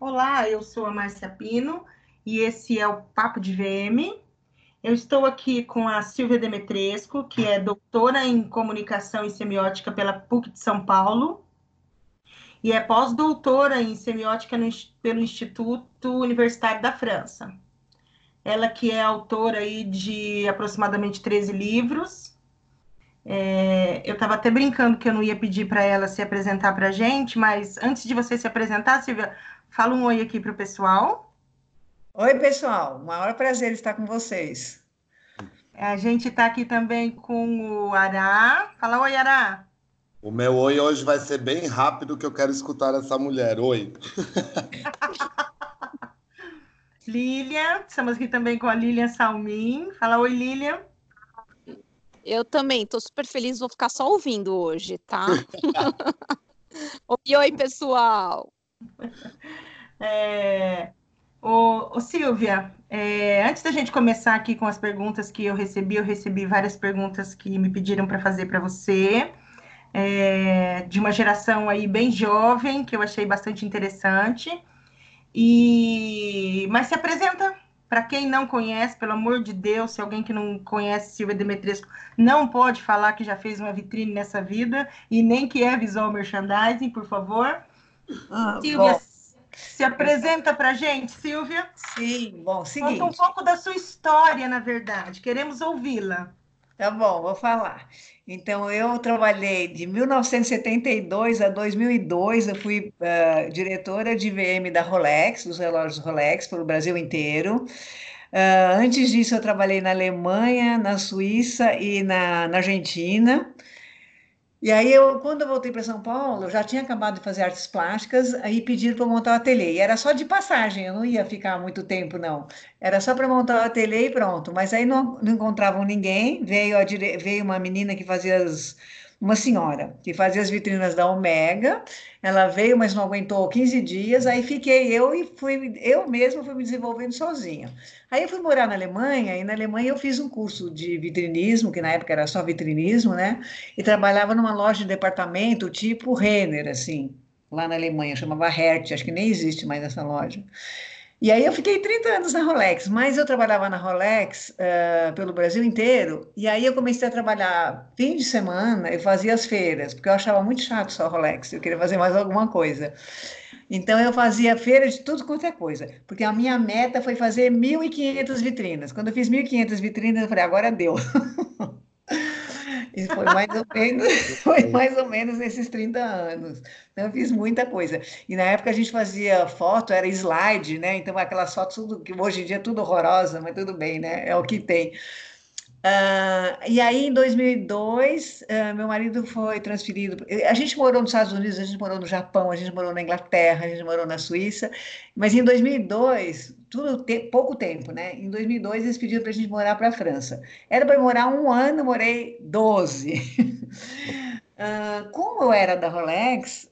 Olá, eu sou a Márcia Pino e esse é o Papo de VM. Eu estou aqui com a Silvia Demetresco, que é doutora em Comunicação e Semiótica pela PUC de São Paulo e é pós-doutora em Semiótica no, pelo Instituto Universitário da França. Ela que é autora aí de aproximadamente 13 livros, é, eu estava até brincando que eu não ia pedir para ela se apresentar para a gente, mas antes de você se apresentar, Silvia, fala um oi aqui para o pessoal. Oi, pessoal, maior prazer estar com vocês. A gente está aqui também com o Ará. Fala oi, Ará. O meu oi hoje vai ser bem rápido, que eu quero escutar essa mulher. Oi. Lilian, estamos aqui também com a Lilian Salmin. Fala oi, Lilian. Eu também, estou super feliz, vou ficar só ouvindo hoje, tá? oi, oi, pessoal! É, ô, ô, Silvia, é, antes da gente começar aqui com as perguntas que eu recebi, eu recebi várias perguntas que me pediram para fazer para você, é, de uma geração aí bem jovem, que eu achei bastante interessante. E mas se apresenta para quem não conhece, pelo amor de Deus, se alguém que não conhece Silvia Demetresco não pode falar que já fez uma vitrine nessa vida e nem que é visual merchandising, por favor. Ah, Silvia, bom. se apresenta para gente, Silvia. Sim, bom, seguinte. Conta um pouco da sua história, na verdade. Queremos ouvi-la. Tá bom, vou falar. Então, eu trabalhei de 1972 a 2002, eu fui uh, diretora de VM da Rolex, dos relógios Rolex, pelo Brasil inteiro. Uh, antes disso, eu trabalhei na Alemanha, na Suíça e na, na Argentina. E aí, eu, quando eu voltei para São Paulo, eu já tinha acabado de fazer artes plásticas, aí pediram para montar o ateliê. E era só de passagem, eu não ia ficar muito tempo, não. Era só para montar o ateliê e pronto. Mas aí não, não encontravam ninguém. Veio, a, veio uma menina que fazia as, uma senhora que fazia as vitrinas da Omega. Ela veio, mas não aguentou 15 dias. Aí fiquei eu e fui eu mesma fui me desenvolvendo sozinha. Aí eu fui morar na Alemanha e na Alemanha eu fiz um curso de vitrinismo, que na época era só vitrinismo, né? E trabalhava numa loja de departamento tipo Renner, assim, lá na Alemanha, chamava Hertz, acho que nem existe mais essa loja. E aí eu fiquei 30 anos na Rolex, mas eu trabalhava na Rolex uh, pelo Brasil inteiro, e aí eu comecei a trabalhar fim de semana, eu fazia as feiras, porque eu achava muito chato só Rolex, eu queria fazer mais alguma coisa. Então eu fazia feira de tudo quanto é coisa, porque a minha meta foi fazer 1.500 vitrinas. Quando eu fiz 1.500 vitrinas, eu falei, agora deu. E foi mais ou menos, foi mais ou menos nesses 30 anos. Então, eu fiz muita coisa. E na época a gente fazia foto, era slide, né? Então aquelas fotos tudo, que hoje em dia é tudo horrorosa, mas tudo bem, né? É o que tem. Uh, e aí, em 2002, uh, ah, meu marido foi transferido. A gente morou nos Estados Unidos, a gente morou no Japão, a gente morou na Inglaterra, a gente morou na Suíça. Mas em 2002, tudo te, pouco tempo, né? Em 2002, eles pediram para a gente morar para a França. Era para morar um ano, morei 12. uh, como eu era da Rolex,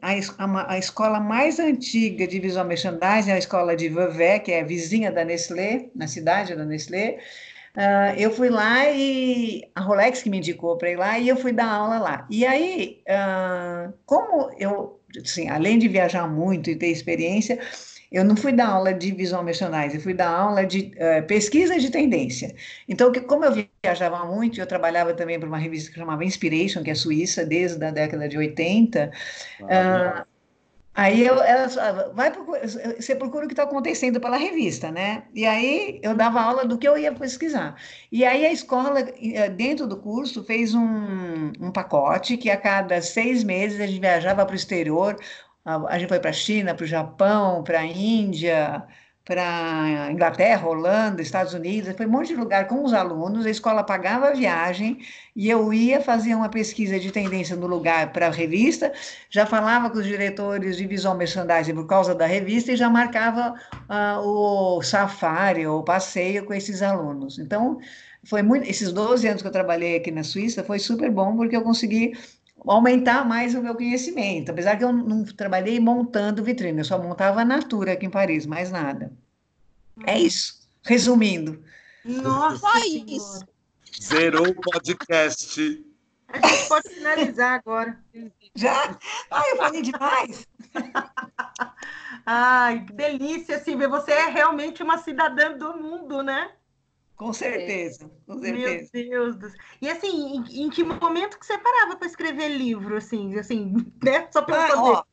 a, a, a, escola mais antiga de visual merchandising é a escola de Vevey, que é vizinha da Nestlé, na cidade da Nestlé. Uh, eu fui lá e a Rolex que me indicou para ir lá e eu fui dar aula lá. E aí, uh, como eu, assim, além de viajar muito e ter experiência, eu não fui dar aula de visual merchandising, eu fui dar aula de uh, pesquisa de tendência. Então, que, como eu viajava muito, eu trabalhava também para uma revista que chamava Inspiration, que é suíça, desde a década de 80. Ah, Aí eu, ela vai procurar, você procura o que está acontecendo pela revista, né? E aí eu dava aula do que eu ia pesquisar. E aí a escola, eh, dentro do curso, fez um, um pacote que a cada seis meses a gente viajava para o exterior. A, gente foi para a China, para o Japão, para a Índia, para Inglaterra, Holanda, Estados Unidos, foi um monte de lugar com os alunos, a escola pagava a viagem e eu ia fazer uma pesquisa de tendência no lugar para a revista, já falava com os diretores de visual merchandising por causa da revista e já marcava uh, o safari ou passeio com esses alunos. Então, foi muito, esses 12 anos que eu trabalhei aqui na Suíça foi super bom porque eu consegui aumentar mais o meu conhecimento. Apesar que eu não trabalhei montando vitrine, eu só montava a Natura aqui em Paris, mais nada. É isso. Resumindo. Nossa, só isso. Zerou o podcast. A gente pode finalizar agora. Já? Ah, eu falei demais. Ai, que delícia, Silvia. Você é realmente uma cidadã do mundo, né? Com certeza, com certeza. Meu Deus do céu. E assim, em, em que momento que você parava para escrever livro, assim, assim, né? Só para ah, ó,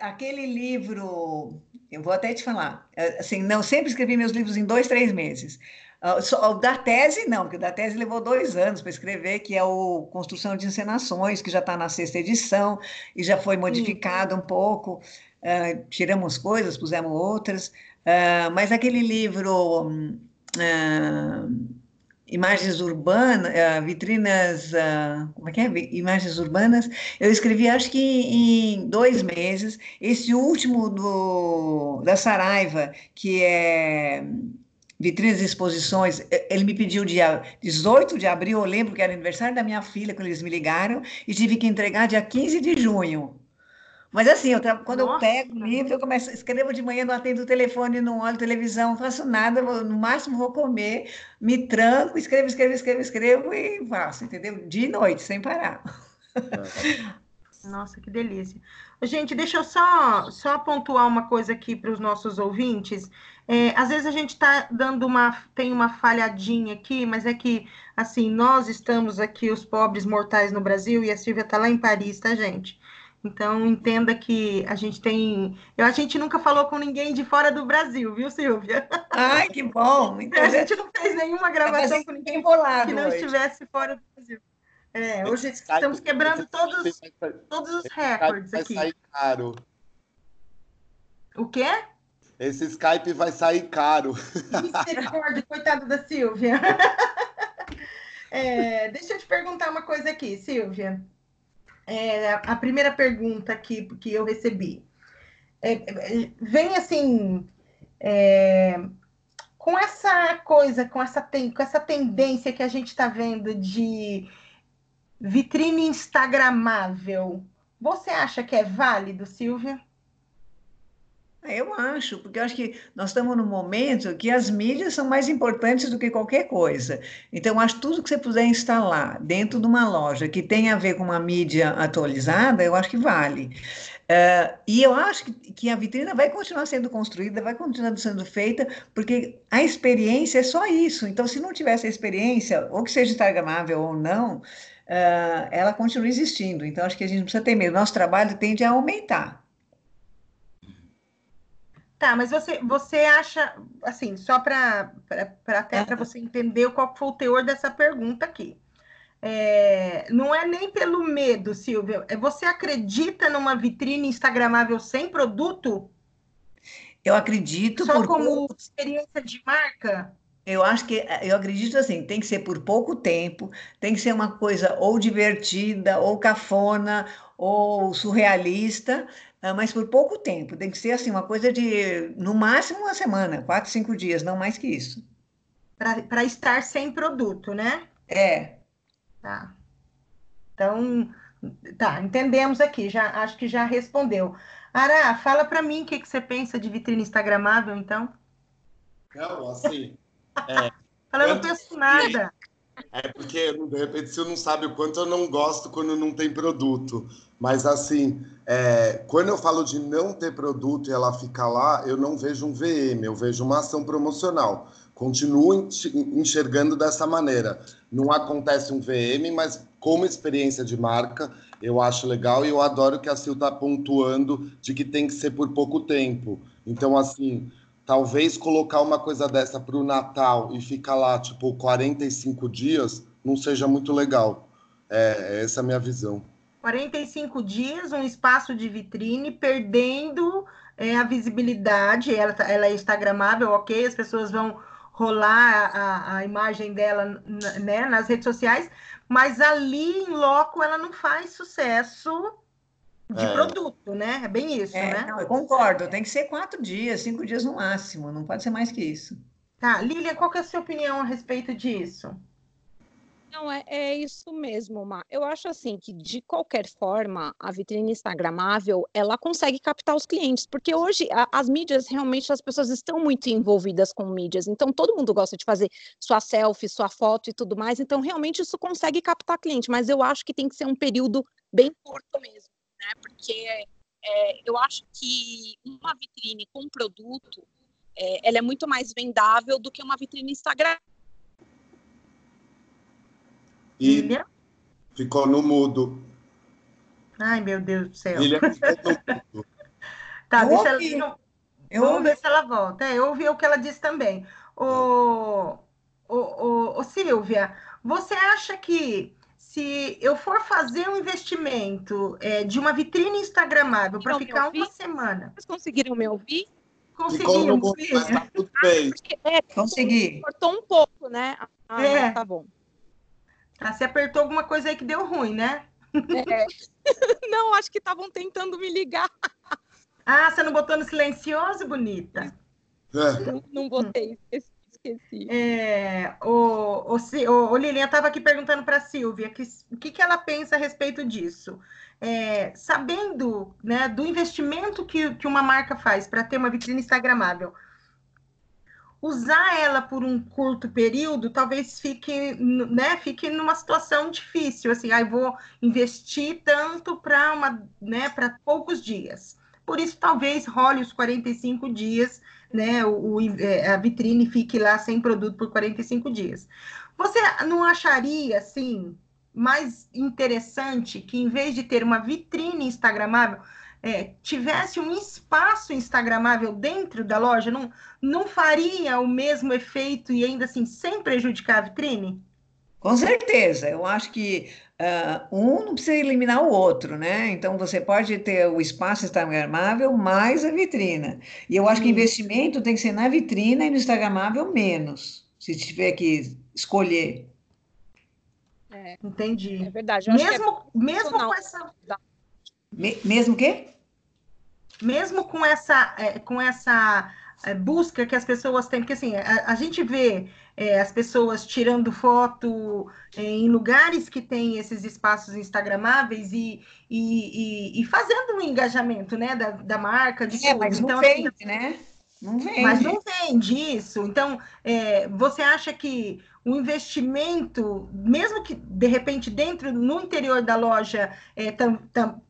aquele livro, eu vou até te falar, é, assim, não sempre escrevi meus livros em dois, três meses. Uh, o da tese, não, porque o da tese levou dois anos para escrever, que é o Construção de Encenações, que já está na sexta edição e já foi modificado Sim. um pouco. Uh, tiramos coisas, pusemos outras. Uh, mas aquele livro. Imagens urbanas, vitrinas, como é que é? Imagens urbanas. Eu escrevi, acho que em dois meses. Esse último do, da Saraiva, que é vitrines e exposições, ele me pediu dia 18 de abril, eu lembro que era aniversário da minha filha, quando eles me ligaram, e tive que entregar dia 15 de junho. Mas assim, eu, quando Nossa. eu pego o livro, eu começo, escrevo de manhã, não atendo o telefone, não olho televisão, não faço nada, no máximo vou comer, me tranco, escrevo, escrevo, escrevo, escrevo e faço, entendeu? De noite, sem parar. Nossa, que delícia. Gente, deixa eu só, só pontuar uma coisa aqui para os nossos ouvintes. É, às vezes a gente está dando uma, tem uma falhadinha aqui, mas é que, assim, nós estamos aqui, os pobres mortais no Brasil, e a Silvia está lá em Paris, tá, gente? Então, entenda que a gente tem. Eu, a gente nunca falou com ninguém de fora do Brasil, viu, Silvia? Ai, que bom! Então, a gente não fez nenhuma gravação com ninguém que não hoje. estivesse fora do Brasil. É, hoje estamos quebrando todos, todos os recordes aqui. Vai sair caro. O quê? Esse Skype vai sair caro. Misericórdia, coitado da Silvia. É, deixa eu te perguntar uma coisa aqui, Silvia. É, a primeira pergunta que, que eu recebi. É, vem assim, é, com essa coisa, com essa, ten, com essa tendência que a gente está vendo de vitrine instagramável, você acha que é válido, Silvia? Eu acho, porque eu acho que nós estamos num momento que as mídias são mais importantes do que qualquer coisa. Então, acho que tudo que você puder instalar dentro de uma loja que tenha a ver com uma mídia atualizada, eu acho que vale. Uh, e eu acho que, que, a vitrina vai continuar sendo construída, vai continuar sendo feita, porque a experiência é só isso. Então, se não tivesse a experiência, ou que seja instagramável ou não, uh, ela continua existindo. Então, acho que a gente não precisa ter medo. Nosso trabalho tende a aumentar. Tá, mas você, você acha, assim, só para até para você entender qual foi o teor dessa pergunta aqui. É, não é nem pelo medo, Silvia. É você acredita numa vitrine instagramável sem produto? Eu acredito. Só por como experiência de marca? Eu acho que eu acredito assim, tem que ser por pouco tempo, tem que ser uma coisa ou divertida, ou cafona, ou surrealista, mas por pouco tempo. Tem que ser assim, uma coisa de, no máximo, uma semana, quatro, cinco dias, não mais que isso. Para estar sem produto, né? É. Tá. Então, tá, entendemos aqui, já acho que já respondeu. Ara, fala para mim o que, que você pensa de vitrine instagramável, então. Não, assim. É, Fala, eu não penso nada. É porque, de repente, você não sabe o quanto eu não gosto quando não tem produto. Mas, assim, é, quando eu falo de não ter produto e ela ficar lá, eu não vejo um VM, eu vejo uma ação promocional. Continuo enxergando dessa maneira. Não acontece um VM, mas como experiência de marca, eu acho legal e eu adoro que a Sil está pontuando de que tem que ser por pouco tempo. Então, assim, talvez colocar uma coisa dessa para o Natal e ficar lá, tipo, 45 dias, não seja muito legal. É, essa é a minha visão. 45 dias, um espaço de vitrine, perdendo é, a visibilidade, ela, tá, ela é instagramável, ok, as pessoas vão rolar a, a imagem dela né, nas redes sociais, mas ali em loco ela não faz sucesso de é. produto, né? É bem isso, é, né? Não, eu concordo, tem que ser quatro dias, cinco dias no máximo, não pode ser mais que isso. Tá, Lilian, qual que é a sua opinião a respeito disso? Não, é, é isso mesmo, Má. Eu acho assim que, de qualquer forma, a vitrine instagramável, ela consegue captar os clientes, porque hoje a, as mídias, realmente, as pessoas estão muito envolvidas com mídias, então todo mundo gosta de fazer sua selfie, sua foto e tudo mais, então realmente isso consegue captar cliente, mas eu acho que tem que ser um período bem curto mesmo, né, porque é, eu acho que uma vitrine com produto, é, ela é muito mais vendável do que uma vitrine Instagram. E ficou no mudo. Ai, meu Deus do céu. William ficou no mudo. Tá, Eu deixa ela. ouvi. não- Eu Vamos ouvi. ver se ela volta. É, eu ouvi o que ela disse também. Ô, ô, ô, ô, Silvia, você acha que se eu for fazer um investimento é, de uma vitrine instagramável para me ficar uma semana, Vocês conseguiram me ouvir? Conseguimos, mas tá tudo bem. Porque, é, Consegui. cortou um pouco, né? Ah, É. tá bom. Tá, você apertou alguma coisa aí que deu ruim, né? É. Não, acho que estavam tentando me ligar. Ah, você não botou no silencioso, bonita? É. Não, não botei, esqueci. Esqueci. É, o, o, o, o Lilian estava aqui perguntando para a Silvia que, o que, que ela pensa a respeito disso. É, sabendo né, do investimento que, que uma marca faz para ter uma vitrine instagramável, usar ela por um curto período talvez fique, né, fique numa situação difícil, assim, aí vou investir tanto para uma, né, para poucos dias. Por isso, talvez role os 45 dias né, o, é, a vitrine fique lá sem produto por 45 dias. Você não acharia, assim, mais interessante que, em vez de ter uma vitrine instagramável, é, tivesse um espaço instagramável dentro da loja? Não, não faria o mesmo efeito e ainda assim sem prejudicar a vitrine? Com certeza, eu acho que ah, um não precisa eliminar o outro, né? Então você pode ter o espaço instagramável mais a vitrina. E eu acho que investimento tem que ser na vitrina e no instagramável menos, se tiver que escolher. É, Entendi. é verdade. Eu acho que é Mesmo, mesmo com essa Me- mesmo que? mesmo com essa, é, com essa busca que as pessoas têm, porque assim, a, a gente vê é, as pessoas tirando foto é, em lugares que tem esses espaços instagramáveis e, e, e- e fazendo um engajamento, né, da, da marca, de É, tudo. mas não Então, assim, vende, né? Não vende. mas não vende isso. Então, é, você acha que o investimento, mesmo que de repente dentro, no interior da loja, é, tam- tam-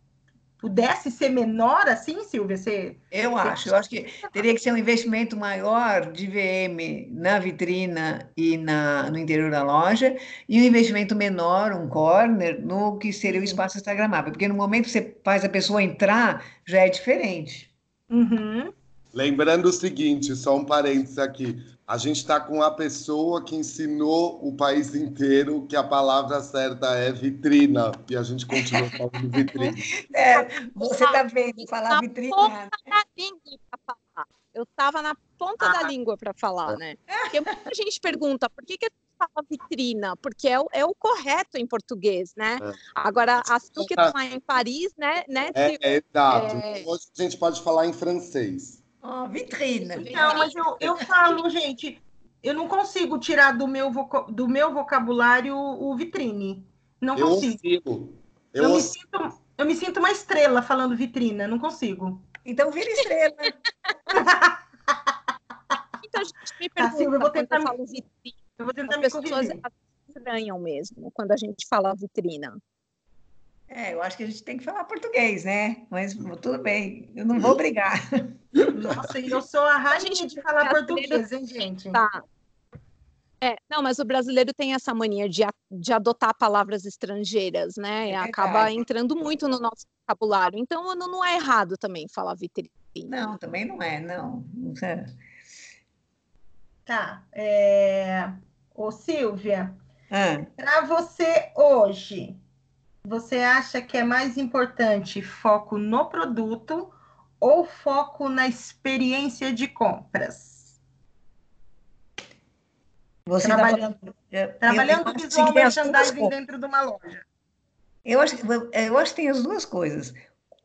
pudesse ser menor assim, Silvia? Você... Eu acho, eu acho que teria que ser um investimento maior de VM na vitrina e na, no interior da loja, e um investimento menor, um corner, no que seria o espaço instagramável. Porque no momento que você faz a pessoa entrar, já é diferente. Uhum. Lembrando o seguinte, só um parênteses aqui. A gente está com a pessoa que ensinou o país inteiro que a palavra certa é vitrina. E a gente continua falando vitrina. É, você está vendo falar Na vitrina. ponta da língua para falar. Eu estava na ponta Ah. da língua para falar, né? Porque muita gente pergunta por que, que a gente fala vitrina? Porque é o, é o correto em português, né? É. Agora, a Su que está lá em Paris, né? né É, é exato. É. Então, hoje a gente pode falar em francês. Ó, vitrina. Não, mas eu, eu falo, gente, eu não consigo tirar do meu, voca- do meu vocabulário o vitrine. Não Eu consigo. Eu, Eu me sinto, eu me sinto uma estrela falando vitrina, não consigo. Então vira estrela. Muita gente me Tá, pergunta Silvia, eu vou quando tentar eu me- falo vitrina. Eu vou tentar As me pessoas corrigir. estranham mesmo quando a gente fala vitrina. É, eu acho que a gente tem que falar português, né? Mas tudo bem, eu não vou brigar. Nossa, e eu sou a rainha gente de falar português, hein, gente? Tá. É, não, mas o brasileiro tem essa mania de, a- de adotar palavras estrangeiras, né? E É acaba entrando muito no nosso vocabulário. Então, não, não é errado também falar vitrine. Não, também não é, não. Não é. Tá. É... Ô, Silvia, Ah, para você hoje, você acha que é mais importante foco no produto ou foco na experiência de compras? você está Trabalhando- falando. eu- eu Trabalhando acho que visual merchandising dentro de uma loja. Eu acho, eu acho que tem as duas coisas.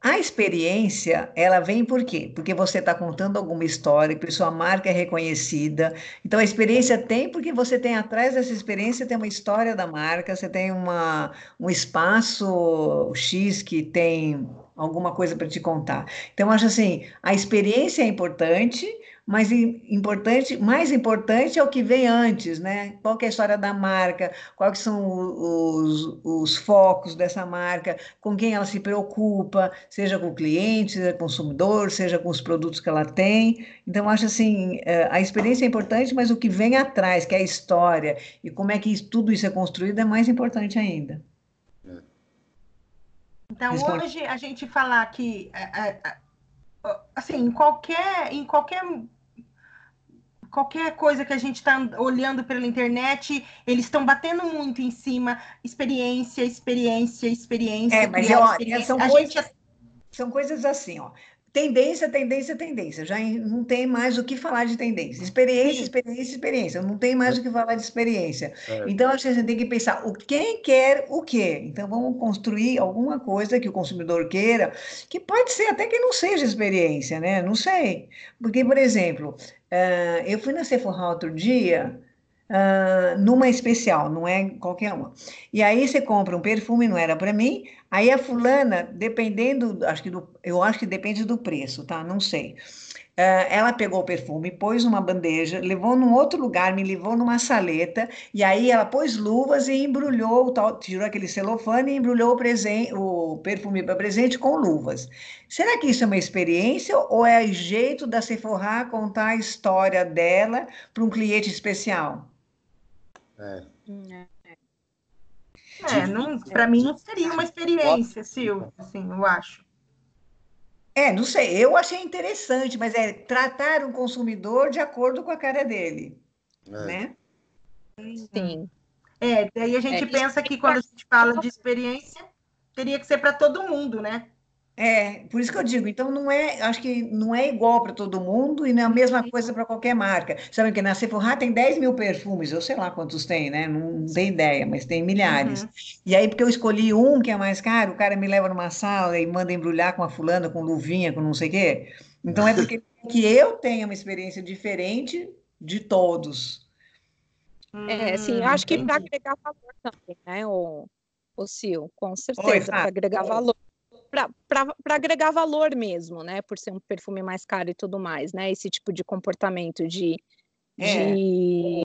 A experiência, ela vem por quê? Porque você está contando alguma história, que sua marca é reconhecida. Então, a experiência tem porque você tem atrás dessa experiência, tem uma história da marca, você tem uma, um espaço X que tem alguma coisa para te contar. Então, acho assim, a experiência é importante, mas importante, mais importante é o que vem antes, né? Qual é a história da marca, quais são os, os focos dessa marca, com quem ela se preocupa, seja com o cliente, seja com o consumidor, seja com os produtos que ela tem. Então, acho assim, é, a experiência é importante, mas o que vem atrás, que é a história, e como é que tudo isso é construído, é mais importante ainda. Então, hoje a gente falar que, é, assim, em qualquer, em qualquer qualquer coisa que a gente está olhando pela internet, eles estão batendo muito em cima, experiência, experiência, experiência. É, mas eu, experiência. São, coisas, gente... são coisas assim, ó. Tendência, tendência, tendência. Já não tem mais o que falar de tendência. Experiência, Sim. experiência, experiência. Não tem mais o que falar de experiência. É. Então, acho que a gente tem que pensar o quem quer o quê. Então, vamos construir alguma coisa que o consumidor queira, que pode ser até que não seja experiência, né? Não sei. Porque, por exemplo, Uh, eu fui na Sephora outro dia, uh, numa especial, não é qualquer uma. E aí você compra um perfume, não era para mim. Aí a fulana, dependendo, acho que do, eu acho que depende do preço, tá? Não sei. Uh, ela pegou o perfume, pôs numa bandeja, levou num outro lugar, me levou numa saleta, e aí ela pôs luvas e embrulhou, tal, tirou aquele celofane e embrulhou o, presente, o perfume para presente com luvas. Será que isso é uma experiência ou é jeito da Sephora contar a história dela para um cliente especial? É. É, para mim não seria uma experiência, Silvio, assim, eu acho. É, não sei, eu achei interessante, mas é tratar um consumidor de acordo com a cara dele, é. né? Sim. É, daí a gente é, pensa que quando a gente fala de experiência, teria que ser para todo mundo, né? É, por isso que eu digo, então não é, acho que não é igual para todo mundo e não é a mesma coisa para qualquer marca. Sabe que na Sephora tem 10 mil perfumes, eu sei lá quantos tem, né? Não tenho ideia, mas tem milhares. Uhum. E aí, porque eu escolhi um que é mais caro, o cara me leva numa sala e manda embrulhar com a fulana, com luvinha, com não sei o quê. Então é porque que eu tenho uma experiência diferente de todos. É, sim, acho que para agregar valor também, né, o, o Sil, com certeza, para agregar valor para agregar valor mesmo, né? Por ser um perfume mais caro e tudo mais, né? Esse tipo de comportamento de. É. de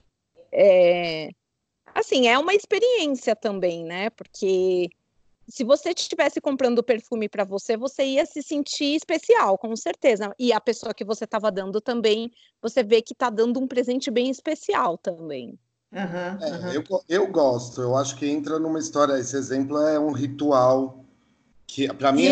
é, assim, é uma experiência também, né? Porque se você estivesse comprando perfume para você, você ia se sentir especial, com certeza. E a pessoa que você estava dando também, você vê que está dando um presente bem especial também. Uhum, uhum. É, eu, eu gosto, eu acho que entra numa história. Esse exemplo é um ritual que para mim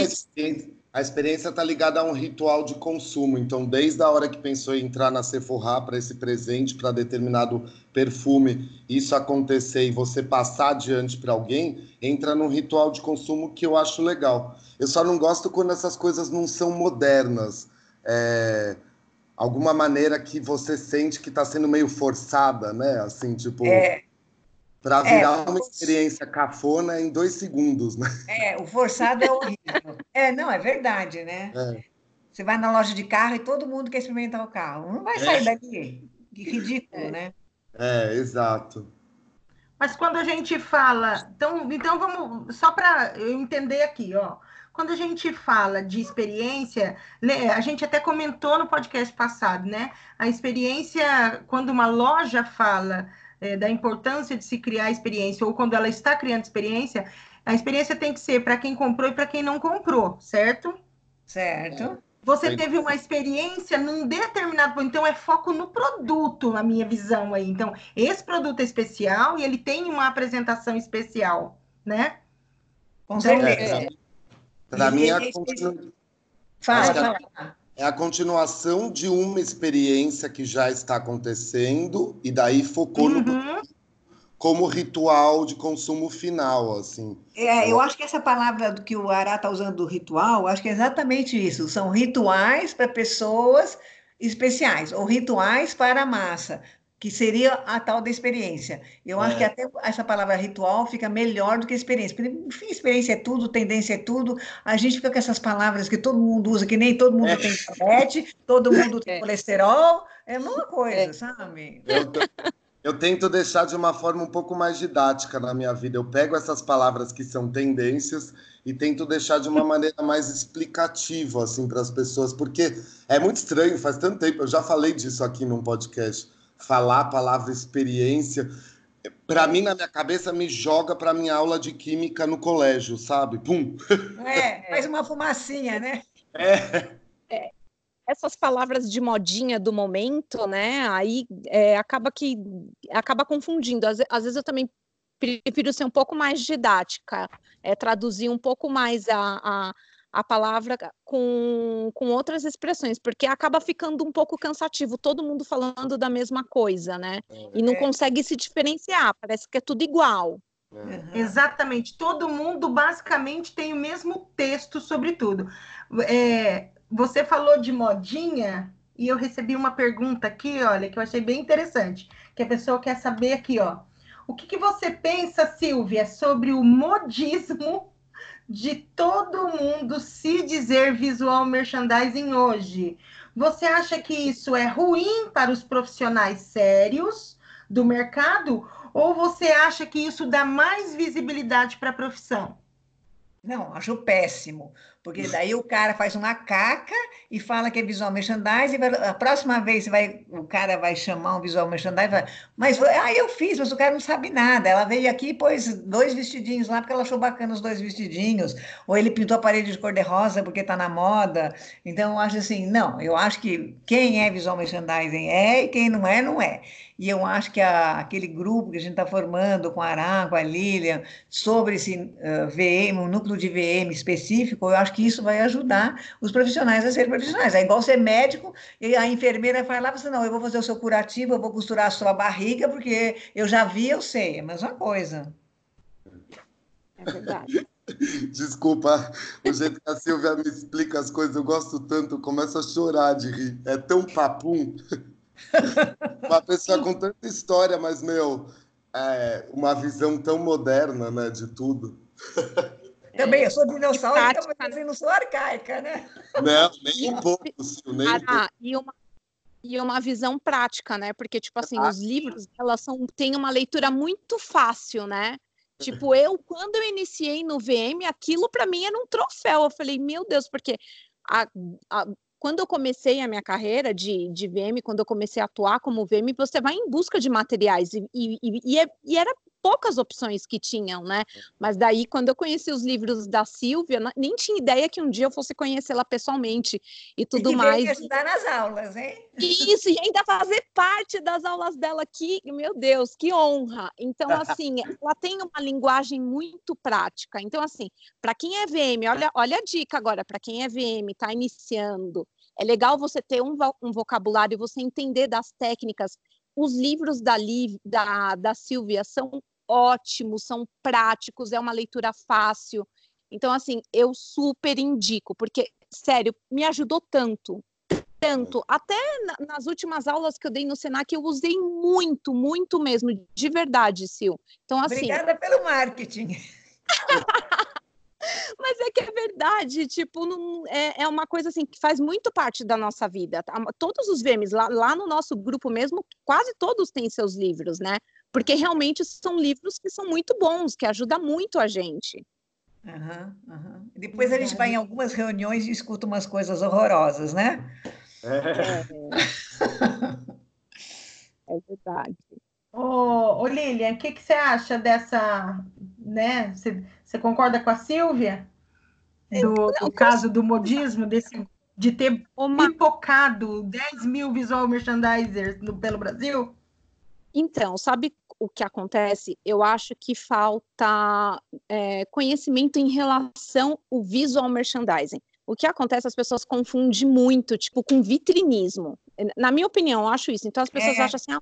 a experiência está ligada a um ritual de consumo. Então, desde a hora que pensou em entrar na Sephora para esse presente, para determinado perfume, isso acontecer e você passar adiante para alguém, entra num ritual de consumo que eu acho legal. Eu só não gosto quando essas coisas não são modernas. É, alguma maneira que você sente que está sendo meio forçada, né? Assim, tipo. É para é, virar é, uma experiência cafona em dois segundos, né? É, o forçado é horrível. é, não, é verdade, né? É. Você vai na loja de carro e todo mundo quer experimentar o carro. Não vai sair é. daqui. Que ridículo, né? É, exato. Mas quando a gente fala, então, então vamos só para eu entender aqui, ó. Quando a gente fala de experiência, a gente até comentou no podcast passado, né? A experiência, quando uma loja fala é, da importância de se criar experiência, ou quando ela está criando experiência, a experiência tem que ser para quem comprou e para quem não comprou, certo? Certo. Você teve uma experiência num determinado ponto, então é foco no produto, na minha visão aí. Então, esse produto é especial e ele tem uma apresentação especial, né? Com então, certeza. É, para mim, é continu... fala, fala é a continuação de uma experiência que já está acontecendo e daí focou uhum. no como ritual de consumo final, assim. É, eu acho que essa palavra que o Ará está usando do ritual, acho que é exatamente isso. São rituais para pessoas especiais ou rituais para a massa que seria a tal da experiência. Eu é. acho que até essa palavra ritual fica melhor do que experiência. Porque, enfim, experiência é tudo, tendência é tudo. A gente fica com essas palavras que todo mundo usa, que nem todo mundo é. tem diabetes, todo mundo tem é. colesterol. É a mesma coisa, é. sabe? Eu, eu tento deixar de uma forma um pouco mais didática na minha vida. Eu pego essas palavras que são tendências e tento deixar de uma maneira mais explicativa assim para as pessoas, porque é muito estranho, faz tanto tempo, eu já falei disso aqui num podcast, falar a palavra experiência, para mim na minha cabeça me joga para minha aula de química no colégio, sabe? Pum. É, faz uma fumacinha, né? É. é essas palavras de modinha do momento, né? Aí é, acaba que acaba confundindo. Às, às, vezes eu também prefiro ser um pouco mais didática, é, traduzir um pouco mais a, a, a palavra com, com outras expressões, porque acaba ficando um pouco cansativo, todo mundo falando da mesma coisa, né? E não é. consegue se diferenciar, parece que é tudo igual. Uhum. Exatamente, todo mundo basicamente tem o mesmo texto sobre tudo. É, você falou de modinha e eu recebi uma pergunta aqui, olha, que eu achei bem interessante, que a pessoa quer saber aqui, ó. O que, que você pensa, Silvia, sobre o modismo de todo mundo se dizer visual merchandising hoje? Você acha que isso é ruim para os profissionais sérios do mercado ou você acha que isso dá mais visibilidade para a profissão? Não, acho péssimo. Porque daí o cara faz uma caca e fala que é visual merchandising, e a próxima vez vai, o cara vai chamar um visual merchandising, vai, mas ah, eu fiz, mas o cara não sabe nada. Ela veio aqui e pôs dois vestidinhos lá porque ela achou bacana os dois vestidinhos, ou ele pintou a parede de cor-de-rosa porque está na moda. Então, eu acho assim, não, eu acho que quem é visual merchandising é e quem não é, não é. E eu acho que a, aquele grupo que a gente está formando com a Ará, com a Lilian, sobre esse uh, VM, um núcleo de VM específico, eu acho que isso vai ajudar os profissionais a serem profissionais. É igual ser médico e a enfermeira vai lá e fala, assim, não, eu vou fazer o seu curativo, eu vou costurar a sua barriga, porque eu já vi, eu sei. É a mesma coisa. É verdade. Desculpa, o jeito que a Silvia me explica as coisas, eu gosto tanto, eu começo a chorar de rir. É tão papum. Uma pessoa com tanta história, mas, meu, é uma visão tão moderna, né, de tudo. Também, eu sou dinossauro, então, mas eu não sou arcaica, né? Não, nem um pouco, nem um pouco. E uma, e uma visão prática, né? Porque, tipo assim, ah, os livros, elas são, têm uma leitura muito fácil, né? Tipo, eu, quando eu iniciei no VM, aquilo para mim era um troféu. Eu falei, meu Deus, porque a, a, quando eu comecei a minha carreira de, de VM, quando eu comecei a atuar como VM, você vai em busca de materiais e, e, e, é, e era poucas opções que tinham, né? Mas daí, quando eu conheci os livros da Silvia, nem tinha ideia que um dia eu fosse conhecê-la pessoalmente e tudo e mais. E ajudar nas aulas, hein? Isso, e ainda fazer parte das aulas dela aqui, meu Deus, que honra! Então, assim, ela tem uma linguagem muito prática. Então, assim, para quem é VM, olha, olha a dica agora, para quem é VM, está iniciando, é legal você ter um, um vocabulário, você entender das técnicas os livros da, da, da Silvia são ótimos, são práticos, é uma leitura fácil. Então, assim, eu super indico, porque, sério, me ajudou tanto, tanto. Até nas últimas aulas que eu dei no Senac, eu usei muito, muito mesmo, de verdade, Sil. Então, assim. Obrigada pelo marketing. Mas é que é verdade, tipo, não, é, é uma coisa assim que faz muito parte da nossa vida. Todos os VMs, lá, lá no nosso grupo mesmo, quase todos têm seus livros, né? Porque realmente são livros que são muito bons, que ajudam muito a gente. Uhum, uhum. Depois a gente vai em algumas reuniões e escuta umas coisas horrorosas, né? É, é verdade. Ô, ô Lilian, o que, que você acha dessa, né? Você, você concorda com a Silvia? Do, do caso do modismo, desse, de ter Uma... pipocado 10 mil visual merchandisers no, pelo Brasil? Então, sabe o que acontece? Eu acho que falta é, conhecimento em relação ao visual merchandising. O que acontece, as pessoas confundem muito, tipo, com vitrinismo. Na minha opinião, eu acho isso. Então, as pessoas é. acham assim, ah,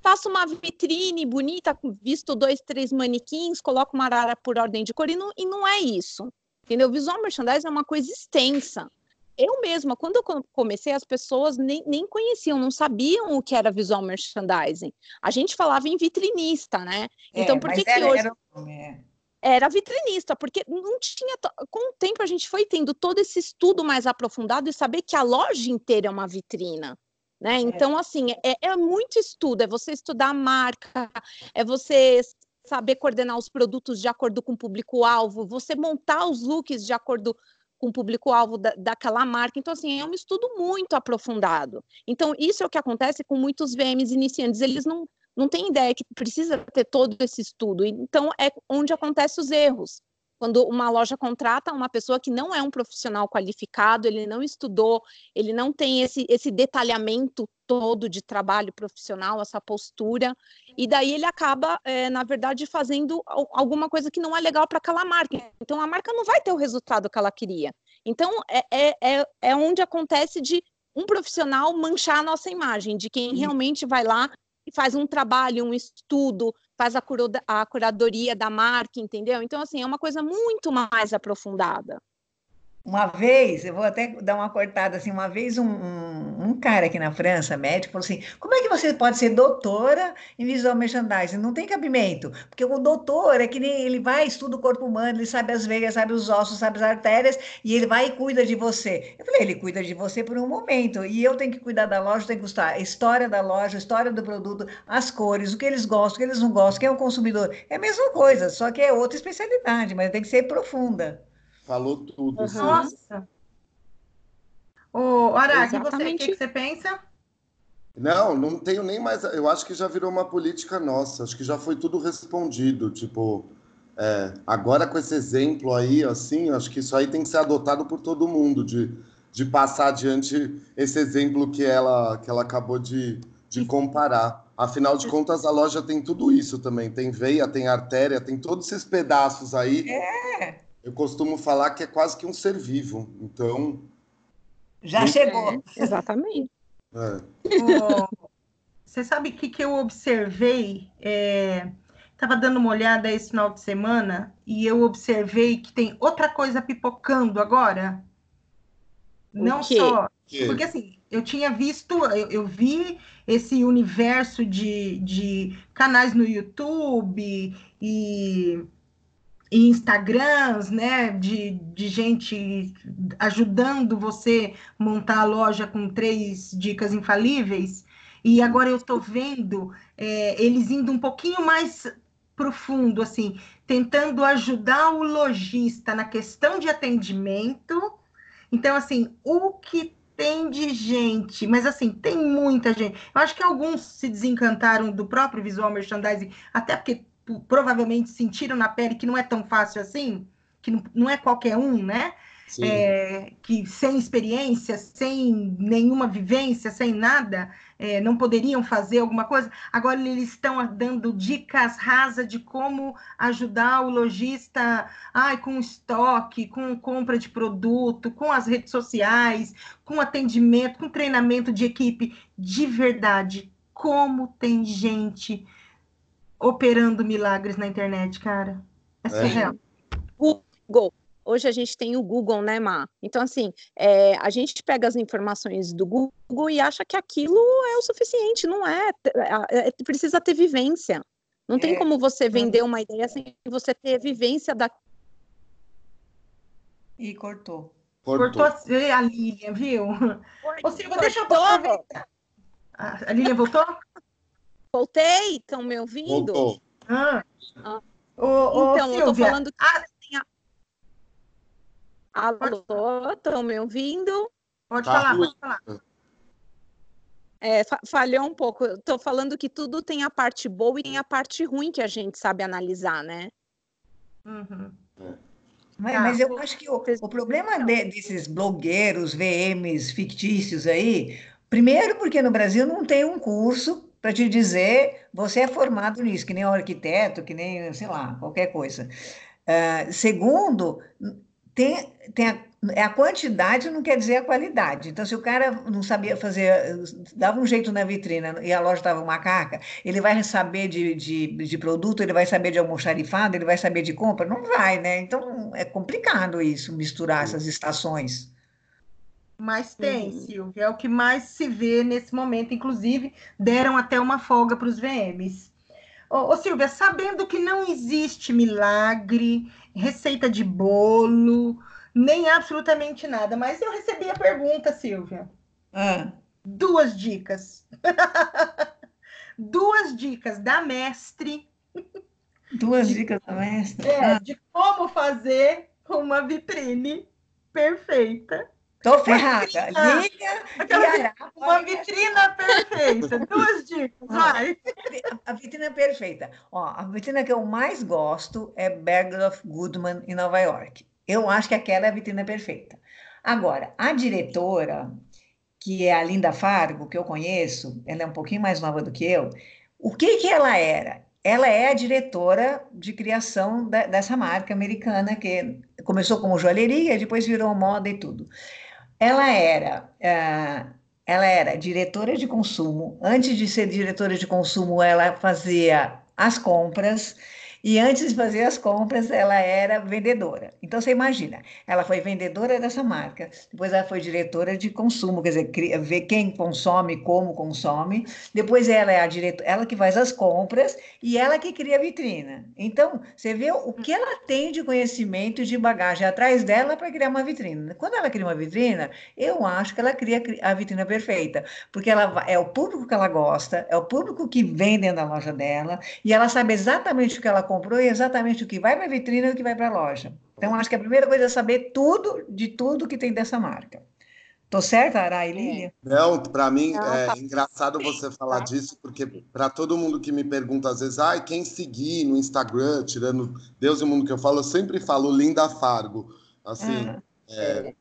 faço uma vitrine bonita, visto dois, três manequins, coloco uma arara por ordem de cor, e não, e não é isso. Entendeu? Visual merchandising é uma coisa extensa eu mesma, quando eu comecei, as pessoas nem, nem conheciam, não sabiam o que era visual merchandising. A gente falava em vitrinista, né? É, então, por que, era, que hoje. Era... É. era vitrinista, porque não tinha. Com o tempo, a gente foi tendo todo esse estudo mais aprofundado e saber que a loja inteira é uma vitrina. Né? É. Então, assim, é, é muito estudo, é você estudar a marca, é você saber coordenar os produtos de acordo com o público-alvo, você montar os looks de acordo com o público-alvo da, daquela marca. Então, assim, é um estudo muito aprofundado. Então, isso é o que acontece com muitos VMs iniciantes. Eles não, não têm ideia que precisa ter todo esse estudo. Então, é onde acontecem os erros quando uma loja contrata uma pessoa que não é um profissional qualificado, ele não estudou, ele não tem esse, esse detalhamento todo de trabalho profissional, essa postura, e daí ele acaba, é, na verdade, fazendo alguma coisa que não é legal para aquela marca. Então a marca não vai ter o resultado que ela queria. Então é, é, é, é onde acontece de um profissional manchar a nossa imagem, de quem realmente vai lá faz um trabalho, um estudo, faz a, a curadoria da marca, entendeu? Então, assim, é uma coisa muito mais aprofundada. Uma vez, eu vou até dar uma cortada assim, uma vez um, um, um, cara aqui na França, médico, falou assim: como é que você pode ser doutora em visual merchandising? Não tem cabimento, porque o doutor é que nem ele vai, estuda o corpo humano, ele sabe as veias, sabe os ossos, sabe as artérias, e ele vai e cuida de você. Eu falei, ele cuida de você por um momento, e eu tenho que cuidar da loja, tenho que gostar a história da loja, a história do produto, as cores, o que eles gostam, o que eles não gostam, quem é o consumidor. É a mesma coisa, só que é outra especialidade, mas tem que ser profunda. Falou tudo. Uhum. Nossa. Ô, Araki, você, o que, que você pensa? Não, não tenho nem mais. Eu acho que já virou uma política nossa. Acho que já foi tudo respondido. Tipo, é, agora com esse exemplo aí, assim, acho que isso aí tem que ser adotado por todo mundo, de, de passar adiante esse exemplo que ela, que ela acabou de, de comparar. Afinal de contas, a loja tem tudo isso também. Tem veia, tem artéria, tem todos esses pedaços aí. É eu costumo falar que é quase que um ser vivo. Então. Já chegou. É, exatamente. É. Oh, você sabe o que, que eu observei? Estava é, dando uma olhada esse final de semana e eu observei que tem outra coisa pipocando agora. O Não quê? só. Porque assim, eu tinha visto, eu, eu vi esse universo de, de canais no YouTube e e Instagrams, né, de, de gente ajudando você montar a loja com três dicas infalíveis. E agora eu estou vendo é, eles indo um pouquinho mais profundo, assim, tentando ajudar o lojista na questão de atendimento. Então, assim, o que tem de gente, mas assim, tem muita gente. Eu acho que alguns se desencantaram do próprio visual merchandising, até porque provavelmente sentiram na pele que não é tão fácil assim, que não, não é qualquer um, né? É, que sem experiência, sem nenhuma vivência, sem nada, é, não poderiam fazer alguma coisa. Agora eles estão dando dicas rasas de como ajudar o lojista ai, com estoque, com compra de produto, com as redes sociais, com atendimento, com treinamento de equipe. De verdade, como tem gente operando milagres na internet, cara. É, é. surreal. É. Google. Hoje a gente tem o Google, né, Má? Então, assim, é, a gente pega as informações do Google e acha que aquilo é o suficiente. Não é. é, é precisa ter vivência. Não tem como você vender uma ideia sem você ter vivência da. E cortou. Cortou, cortou a Lilian, viu? Ô, Silvia, deixa eu aproveitar. A Lilian voltou? Voltei, estão me ouvindo? Voltou. Ah. Ah. Ô, então, eu tô falando que ah. Alô, estão me ouvindo? Pode tá falar, pode falar. É, falhou um pouco. Estou falando que tudo tem a parte boa e tem a parte ruim que a gente sabe analisar, né? Uhum. Mas, mas, eu acho que o, o problema de, desses blogueiros, VMs fictícios aí, primeiro porque no Brasil não tem um curso para te dizer, você é formado nisso, que nem um arquiteto, que nem, sei lá, qualquer coisa. Uh, segundo, tem, tem a, a, quantidade não quer dizer a qualidade. Então, se o cara não sabia fazer, dava um jeito na vitrina e a loja estava uma caca, ele vai saber de, de, de, produto, ele vai saber de almoxarifado, ele vai saber de compra? Não vai, né? Então, é complicado isso, misturar essas estações. Mas tem, uhum. Silvia, é o que mais se vê nesse momento. Inclusive, deram até uma folga para os VMs. Ô, ô, Silvia, sabendo que não existe milagre, receita de bolo, nem absolutamente nada, mas eu recebi a pergunta, Silvia. Ah. Duas dicas. Duas dicas da mestre Duas dicas da mestra. É, ah. de como fazer uma vitrine perfeita. Tô ferrada. Liga Aquela, Uma vitrina perfeita. Duas dicas, vai. A vitrina perfeita. Ó, a vitrina que eu mais gosto é Bergdorf Goodman, em Nova York. Eu acho que aquela é a vitrina perfeita. Agora, a diretora, que é a Linda Fargo, que eu conheço, ela é um pouquinho mais nova do que eu. O que, que ela era? Ela é a diretora de criação da, dessa marca americana, que começou como joalheria, depois virou moda e tudo. Ela era, uh, ela era diretora de consumo. Antes de ser diretora de consumo, ela fazia as compras e antes de fazer as compras, ela era vendedora. Então, você imagina, ela foi vendedora dessa marca, depois ela foi diretora de consumo, quer dizer, ver quem consome, como consome. Depois ela é a diretora, ela que faz as compras e ela que cria a vitrina. Então, você vê o que ela tem de conhecimento e de bagagem atrás dela para criar uma vitrina. Quando ela cria uma vitrina, eu acho que ela cria a vitrina perfeita, porque ela é o público que ela gosta, é o público que vem dentro da loja dela, e ela sabe exatamente o que ela comprou e exatamente o que vai para a vitrine e o que vai para a loja. Então, acho que a primeira coisa é saber tudo de tudo que tem dessa marca. Tô certa, Ara e Lília? Não, para mim Não, é tá... engraçado você falar tá. disso, porque para todo mundo que me pergunta às vezes, ah, quem seguir no Instagram, tirando Deus e o mundo que eu falo, eu sempre falo Linda Fargo. Assim, ah, é,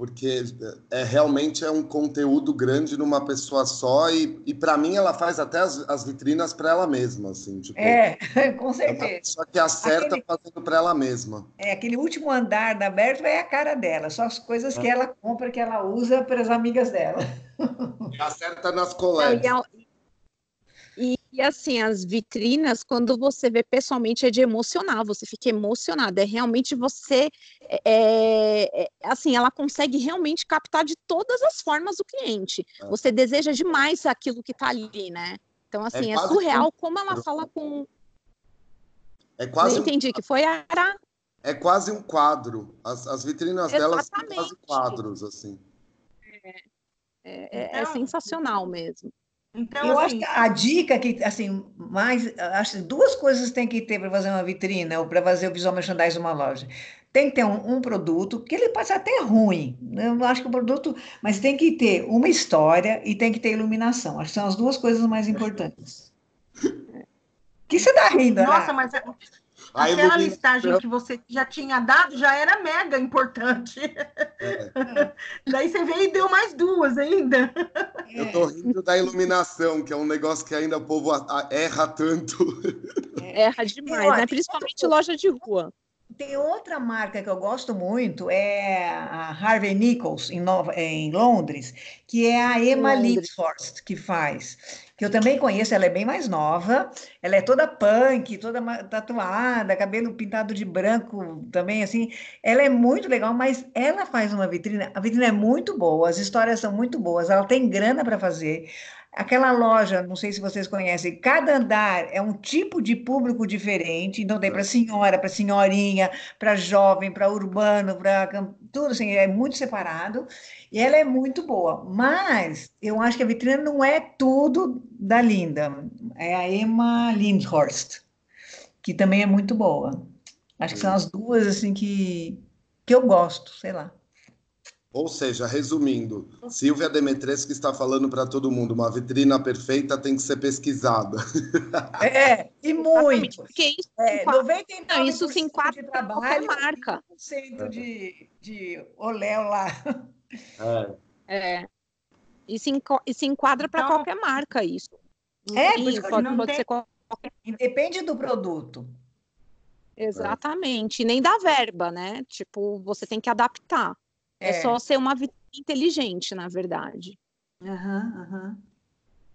porque é, realmente é um conteúdo grande numa pessoa só e, e para mim ela faz até as, as vitrinas para ela mesma, assim. Tipo, é, com certeza. Só que acerta aquele, fazendo para ela mesma. É, aquele último andar da Berta é a cara dela, só as coisas é. que ela compra, que ela usa para as amigas dela. E acerta nas colegas. E assim, as vitrinas, quando você vê pessoalmente, é de emocionar, você fica emocionada. É realmente você. É, é, é, assim, ela consegue realmente captar de todas as formas o cliente. É. Você deseja demais aquilo que está ali, né? Então, assim, é, é surreal como ela fala com. É quase. Eu entendi um... que foi a. É quase um quadro. As, as vitrinas delas são quase quadros, assim. É, então... é sensacional mesmo. Então, eu assim, acho que a dica que, assim, mais, acho duas coisas tem que ter para fazer uma vitrine ou para fazer o visual merchandising de uma loja. Tem que ter um, um, produto, que ele pode ser até ruim, né? eu acho que o produto, mas tem que ter uma história e tem que ter iluminação. Acho que são as duas coisas mais importantes. Que você está rindo, Nossa, né? mas é Aquela listagem que você já tinha dado já era mega importante. É. Daí você veio e deu mais duas ainda. Eu tô rindo da iluminação, que é um negócio que ainda o povo erra tanto. É, erra demais, né? Principalmente loja de rua. Tem outra marca que eu gosto muito, é a Harvey Nichols, em, Nova, em Londres, que é a Emma Lindhorst que faz. Que eu também conheço, ela é bem mais nova, ela é toda punk, toda tatuada, cabelo pintado de branco também, assim, ela é muito legal, mas ela faz uma vitrine, a vitrine é muito boa, as histórias são muito boas, ela tem grana para fazer, Aquela loja, não sei se vocês conhecem, cada andar é um tipo de público diferente, então tem para senhora, para senhorinha, para jovem, para urbano, para tudo assim, é muito separado. E ela é muito boa, mas eu acho que a vitrine não é tudo da Linda. É a Emma Lindhorst, que também é muito boa. Acho que são as duas assim que, que eu gosto, sei lá. Ou seja, resumindo, Silvia Demetrescu está falando para todo mundo, uma vitrina perfeita tem que ser pesquisada. É, e muito. Porque isso, é, 99 não, isso se enquadra de trabalho, marca. 100% de, de oléu lá. É. é. E, se e se enquadra para então, qualquer marca isso. É, Sim, pode, pode tem... ser qualquer... Depende do produto. Exatamente. Nem da verba, né? Tipo, você tem que adaptar. É, é só ser uma vitrine inteligente, na verdade. Uhum, uhum.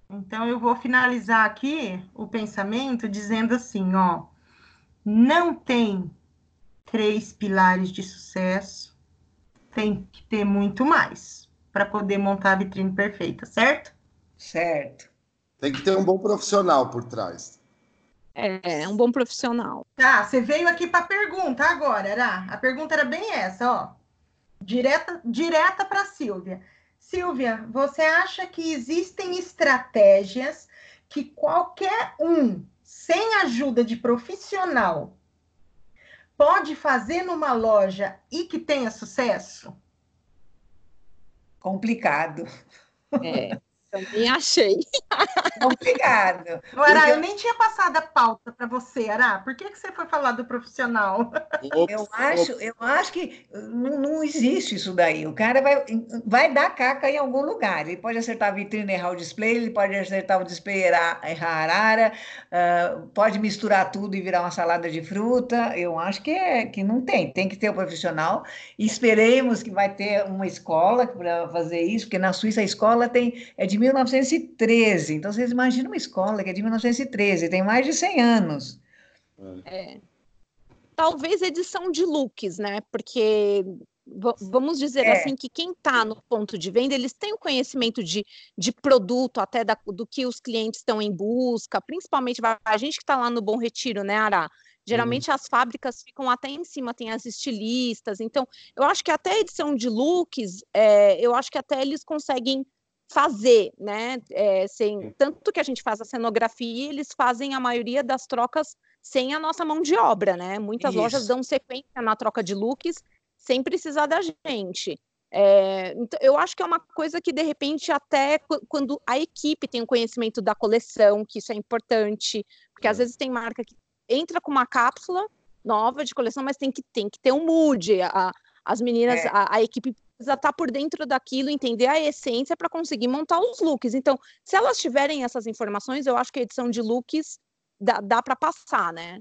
Então eu vou finalizar aqui o pensamento dizendo assim, ó, não tem três pilares de sucesso, tem que ter muito mais para poder montar a vitrine perfeita, certo? Certo. Tem que ter um bom profissional por trás. É, um bom profissional. Tá, você veio aqui para a pergunta agora, era? A pergunta era bem essa, ó direta, direta para Silvia. Silvia, você acha que existem estratégias que qualquer um sem ajuda de profissional, pode fazer numa loja e que tenha sucesso? Complicado. É. Também achei. Obrigada. Ará, eu nem tinha passado a pauta para você, Ará. Por que, que você foi falar do profissional? Eu acho, eu acho que não, não, existe isso daí. O cara vai, vai dar caca em algum lugar. Ele pode acertar a vitrine e errar o display, ele pode acertar o display e errar, errar a arara, uh, pode misturar tudo e virar uma salada de fruta. Eu acho que, é, que não tem. Tem que ter o um profissional. Esperemos que vai ter uma escola para fazer isso, porque na Suíça a escola tem, é de 1913. Então, vocês imaginam uma escola que é de 1913, tem mais de 100 anos. É. Talvez edição de looks, né? Porque vamos dizer é. assim que quem está no ponto de venda, eles têm o conhecimento de, de produto, até da, do que os clientes estão em busca, principalmente a gente que está lá no Bom Retiro, né, Ara? Geralmente as fábricas ficam até em cima, tem as estilistas. Então, eu acho que até a edição de looks, é, eu acho que até eles conseguem fazer, né? É, sem, tanto que a gente faz a cenografia, eles fazem a maioria das trocas sem a nossa mão de obra, né? Muitas Isso. lojas dão sequência na troca de looks sem precisar da gente. É, então, eu acho que é uma coisa que, de repente, até quando a equipe tem o conhecimento da coleção, que isso é importante, porque às vezes tem marca que entra com uma cápsula nova de coleção, mas tem que, tem que ter um mood. A, as meninas, é. a, a, equipe precisa estar tá por dentro daquilo, entender a essência para conseguir montar os looks. Então, se elas tiverem essas informações, eu acho que a edição de looks dá, dá para passar, né?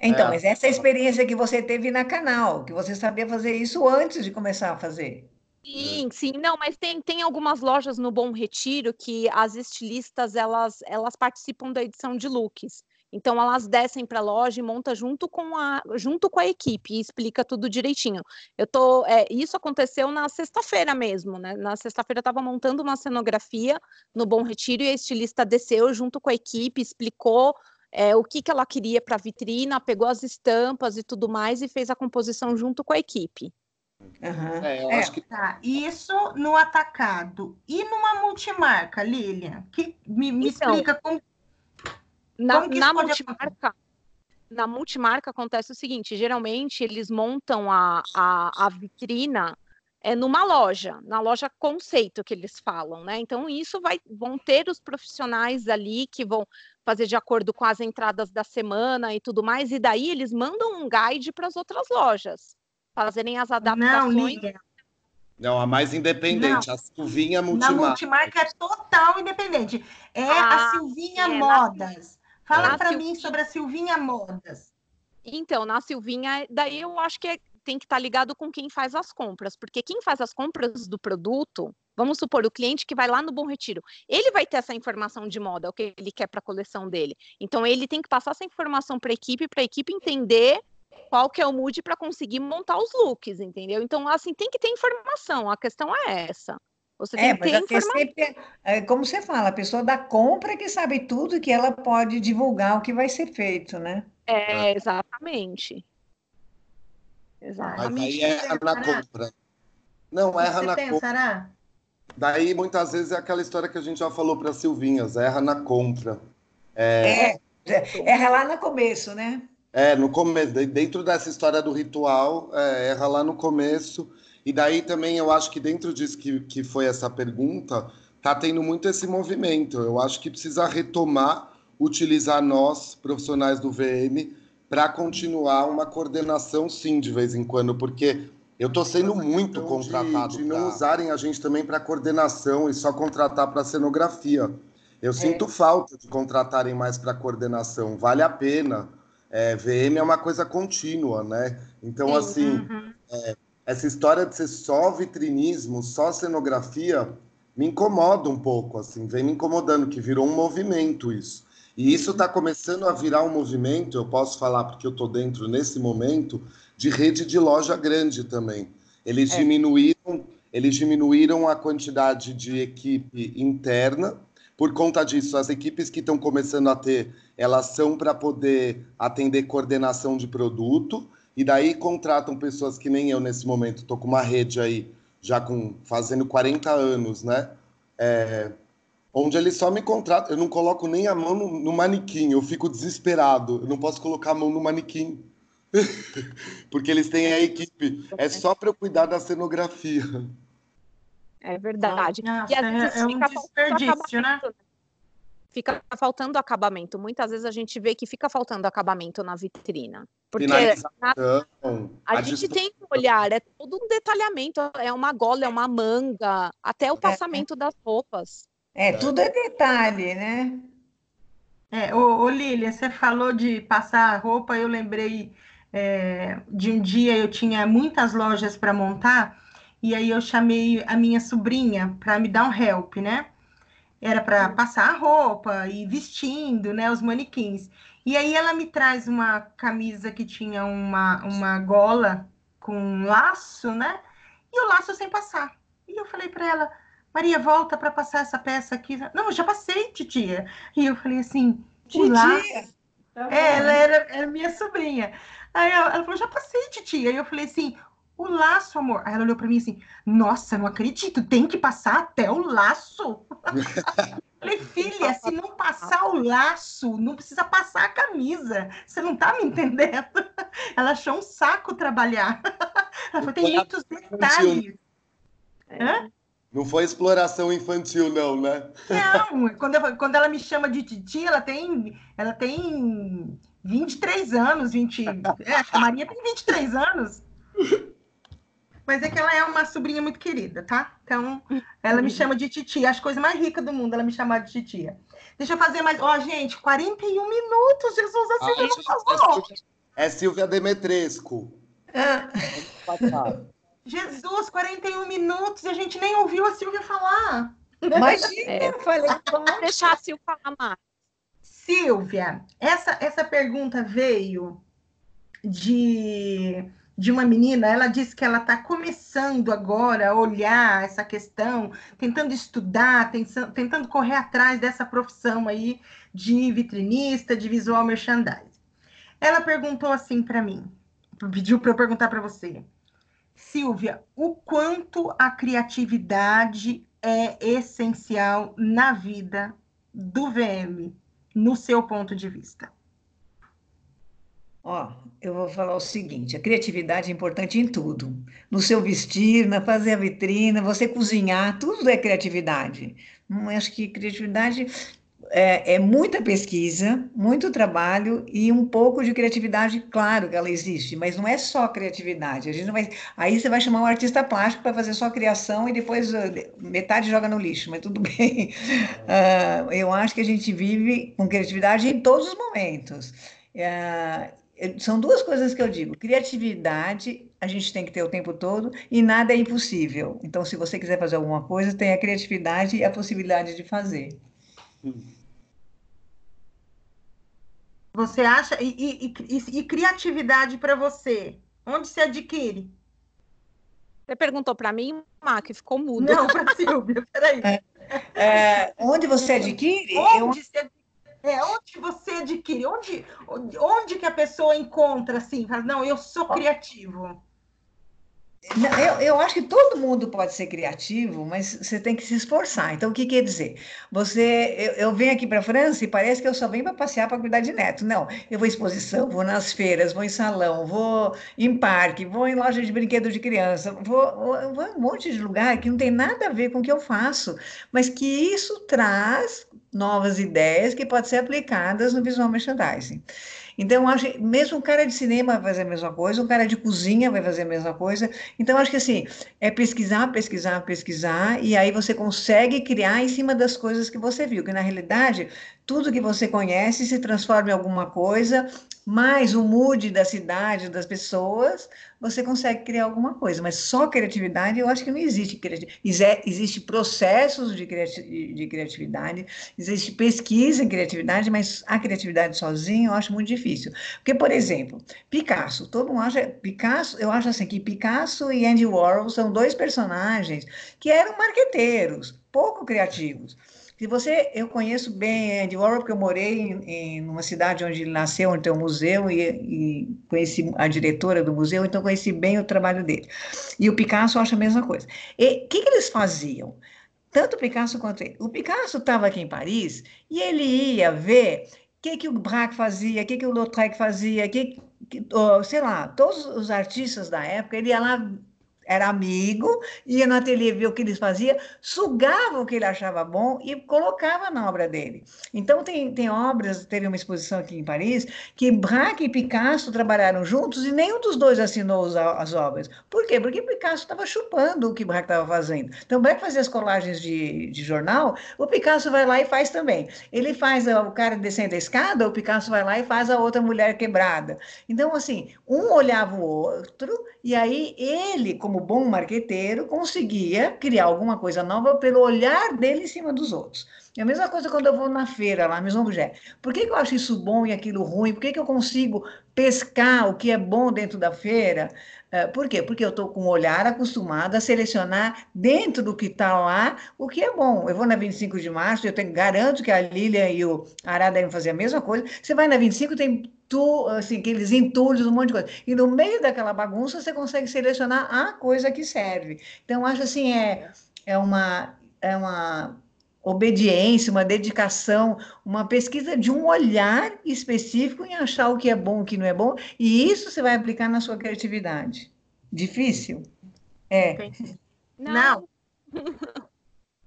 Então, é. mas essa é a experiência que você teve na canal, que você sabia fazer isso antes de começar a fazer. Sim, sim, não, mas tem, tem algumas lojas no Bom Retiro que as estilistas elas, elas participam da edição de looks. Então elas descem para a loja e monta junto com a junto com a equipe e explica tudo direitinho. Eu tô, é, isso aconteceu na sexta-feira mesmo, né? Na sexta-feira eu estava montando uma cenografia no Bom Retiro e a estilista desceu junto com a equipe, explicou é, o que, que ela queria para a vitrina, pegou as estampas e tudo mais e fez a composição junto com a equipe. Uhum. É, eu é, acho que... Tá. Isso no atacado. E numa multimarca, Lilian? Que, me, me então, explica como na, na multimarca, na multimarca acontece o seguinte: geralmente eles montam a, a, a vitrina é numa loja, na loja conceito que eles falam, né? Então isso vai vão ter os profissionais ali que vão fazer de acordo com as entradas da semana e tudo mais, e daí eles mandam um guide para as outras lojas fazerem as adaptações. Não, Não, a mais independente, Não. a Silvinha Multimarca. Na Multimarca é total independente. É ah, a Silvinha é, Modas. Fala para mim sobre a Silvinha Modas. Então, na Silvinha, daí eu acho que é, tem que estar tá ligado com quem faz as compras, porque quem faz as compras do produto, vamos supor, o cliente que vai lá no Bom Retiro, ele vai ter essa informação de moda, o que ele quer para a coleção dele. Então, ele tem que passar essa informação para a equipe, para a equipe entender qual que é o mood para conseguir montar os looks, entendeu? Então, assim, tem que ter informação, a questão é essa. Você é, tem é, que ter informação. Sempre, é, como você fala, a pessoa da compra que sabe tudo e que ela pode divulgar o que vai ser feito, né? É, exatamente. Exatamente. Mas aí erra na compra. Não, erra na compra. Daí, muitas vezes, é aquela história que a gente já falou para Silvinhas, erra na compra. É... é, erra lá no começo, né? É, no começo, dentro dessa história do ritual, é, erra lá no começo, e daí também eu acho que dentro disso que, que foi essa pergunta, tá tendo muito esse movimento. Eu acho que precisa retomar, utilizar nós, profissionais do VM, para continuar uma coordenação, sim, de vez em quando, porque eu estou sendo muito contratado. De, de não usarem a gente também para coordenação e só contratar para cenografia. Eu é. sinto falta de contratarem mais para coordenação. Vale a pena. É, VM é uma coisa contínua, né? Então, sim, assim, uhum. é, essa história de ser só vitrinismo, só cenografia, me incomoda um pouco, assim, vem me incomodando, que virou um movimento isso. E isso está começando a virar um movimento, eu posso falar porque eu estou dentro nesse momento, de rede de loja grande também. Eles é. diminuíram, eles diminuíram a quantidade de equipe interna. Por conta disso, as equipes que estão começando a ter, elas são para poder atender coordenação de produto e daí contratam pessoas que nem eu nesse momento, estou com uma rede aí já com fazendo 40 anos, né? É, onde eles só me contratam. Eu não coloco nem a mão no, no manequim, eu fico desesperado. Eu não posso colocar a mão no manequim. Porque eles têm a equipe. É só para eu cuidar da cenografia. É verdade. Nossa, e às vezes é, é um desperdício, né? Fica faltando acabamento. Muitas vezes a gente vê que fica faltando acabamento na vitrina. Porque na, a, a gente tem um olhar, é todo um detalhamento, é uma gola, é uma manga, até o é. passamento é. das roupas. É, tudo é detalhe, né? É, ô, ô Lília, você falou de passar roupa, eu lembrei é, de um dia eu tinha muitas lojas para montar, e aí eu chamei a minha sobrinha para me dar um help, né? Era para passar a roupa e vestindo, né, os manequins. E aí ela me traz uma camisa que tinha uma, uma gola com um laço, né? E o laço sem passar. E eu falei para ela, Maria, volta para passar essa peça aqui. Não, eu já passei, titia. E eu falei assim, titia. Laço... Tá é, ela era, era minha sobrinha. Aí ela, ela falou, já passei, titia. Aí eu falei assim, o laço, amor. Aí ela olhou para mim assim, nossa, não acredito, tem que passar até o laço. Falei, filha, se não passar o laço, não precisa passar a camisa. Você não tá me entendendo? Ela achou um saco trabalhar. Ela falou, tem muitos detalhes. Hã? Não foi exploração infantil, não, né? Não, quando, eu, quando ela me chama de Titi, ela tem, ela tem 23 anos, 20. É, a Maria tem 23 anos. Mas é que ela é uma sobrinha muito querida, tá? Então, ela me chama de titia. As coisas mais ricas do mundo, ela me chama de titia. Deixa eu fazer mais. Ó, oh, gente, 41 minutos. Jesus, a Silvia ah, não passou. É Silvia Demetresco. Ah. Jesus, 41 minutos e a gente nem ouviu a Silvia falar. Imagina, é. eu falei, vamos deixar a Silvia falar mais. Silvia, essa, essa pergunta veio de, de uma menina, ela disse que ela está começando agora a olhar essa questão, tentando estudar, tentando, correr atrás dessa profissão aí de vitrinista, de visual merchandising. Ela perguntou assim para mim, pediu para eu perguntar para você. Silvia, o quanto a criatividade é essencial na vida do VM, no seu ponto de vista? Ó, eu vou falar o seguinte: a criatividade é importante em tudo. No seu vestir, na fazer a vitrina, você cozinhar, tudo é criatividade. Não acho que criatividade é, é, muita pesquisa, muito trabalho e um pouco de criatividade, claro que ela existe, mas não é só criatividade. A gente não vai, aí você vai chamar um artista plástico para fazer só criação e depois uh, metade joga no lixo, mas tudo bem. Uh, eu acho que a gente vive com criatividade em todos os momentos. Uh, são duas coisas que eu digo: criatividade a gente tem que ter o tempo todo e nada é impossível. Então, se você quiser fazer alguma coisa, tem a criatividade e a possibilidade de fazer. Você acha? E, e, e, e criatividade para você? Onde se adquire? Você perguntou para mim, Má, que ficou mudo. Não, para Silvia, peraí. É, é, onde você adquire? Onde, eu... você, é, onde você adquire? Onde, onde que a pessoa encontra assim? Não, eu sou criativo. Eu, eu acho que todo mundo pode ser criativo, mas você tem que se esforçar. Então, o que quer dizer? Você, eu, eu venho aqui para a França e parece que eu só venho para passear para cuidar de neto. Não, eu vou em exposição, vou nas feiras, vou em salão, vou em parque, vou em loja de brinquedo de criança, vou, vou, vou em um monte de lugar que não tem nada a ver com o que eu faço, mas que isso traz novas ideias que podem ser aplicadas no visual merchandising. Então, acho mesmo um cara de cinema vai fazer a mesma coisa, um cara de cozinha vai fazer a mesma coisa. Então, acho que assim, é pesquisar, pesquisar, pesquisar, e aí você consegue criar em cima das coisas que você viu, que na realidade, tudo que você conhece se transforma em alguma coisa, mais o mood da cidade, das pessoas, você consegue criar alguma coisa. Mas só criatividade, eu acho que não existe. Existe processos de, criatividade, existe pesquisa em criatividade, mas a criatividade sozinha eu acho muito difícil. Porque, por exemplo, Picasso, todo mundo acha. Picasso, eu acho assim que Picasso e Andy Warhol são dois personagens que eram marqueteiros, pouco criativos. Se você, eu conheço bem Andy Warhol porque eu morei em, em uma cidade onde ele nasceu, onde tem um museu e, e, conheci a diretora do museu, então conheci bem o trabalho dele. E o Picasso acha a mesma coisa. E o que, que eles faziam? tanto o Picasso quanto ele. O Picasso estava aqui em Paris e ele ia ver o que, que o Braque fazia, o que, que o Lautrec fazia, que, que, sei lá, todos os artistas da época, ele ia lá era amigo, ia no ateliê ver o que eles faziam, sugava o que ele achava bom e colocava na obra dele. Então, tem, tem obras, teve uma exposição aqui em Paris, que Braque e Picasso trabalharam juntos e nenhum dos dois assinou as, as obras. Por quê? Porque Picasso estava chupando o que Braque estava fazendo. Então, Braque fazia as colagens de, de jornal, o Picasso vai lá e faz também. Ele faz o cara descendo a escada, o Picasso vai lá e faz a outra mulher quebrada. Então, assim, um olhava o outro, e aí ele, como como bom marqueteiro, conseguia criar alguma coisa nova pelo olhar dele em cima dos outros. É a mesma coisa quando eu vou na feira, lá, mesmo objeto. Por que, que eu acho isso bom e aquilo ruim? Por que, que eu consigo pescar o que é bom dentro da feira? É, por quê? Porque eu estou com o olhar acostumado a selecionar dentro do que está lá o que é bom. Eu vou na 25 de março, eu tenho, garanto que a Lilian e o Ará devem fazer a mesma coisa. Você vai na 25, tem tu, assim, aqueles entulhos, um monte de coisa. E no meio daquela bagunça, você consegue selecionar a coisa que serve. Então, acho assim, é, é, uma, é uma obediência, uma dedicação, uma pesquisa de um olhar específico em achar o que é bom, o que não é bom, e isso você vai aplicar na sua criatividade. Difícil? É. Não.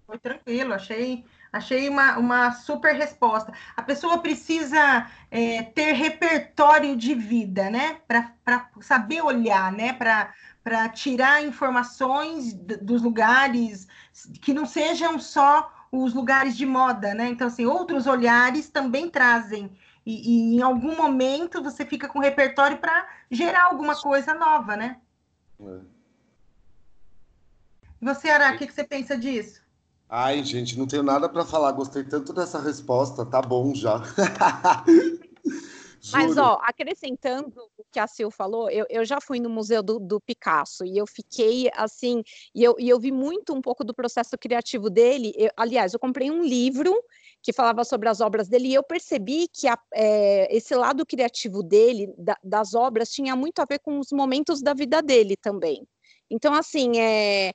Foi tranquilo, achei Achei uma, uma super resposta. A pessoa precisa é, ter repertório de vida, né? Para saber olhar, né? Para tirar informações dos lugares que não sejam só os lugares de moda, né? Então, assim, outros olhares também trazem. E, e em algum momento você fica com repertório para gerar alguma coisa nova, né? É. Você, Ara, o que, que você pensa disso? Ai, gente, não tenho nada para falar. Gostei tanto dessa resposta. Tá bom já. Mas, ó, acrescentando o que a Sil falou, eu, eu já fui no Museu do, do, Picasso e eu fiquei assim, e eu, e eu vi muito um pouco do processo criativo dele. Eu, aliás, eu comprei um livro que falava sobre as obras dele e eu percebi que a, é, esse lado criativo dele, da, das obras, tinha muito a ver com os momentos da vida dele também. Então, assim, é,